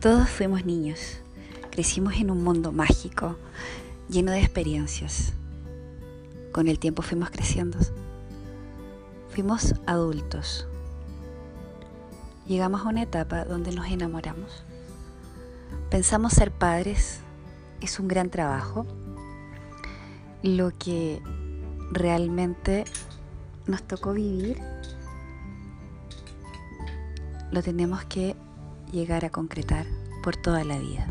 Todos fuimos niños, crecimos en un mundo mágico, lleno de experiencias. Con el tiempo fuimos creciendo. Fuimos adultos. Llegamos a una etapa donde nos enamoramos. Pensamos ser padres es un gran trabajo. Lo que realmente nos tocó vivir lo tenemos que llegar a concretar por toda la vida.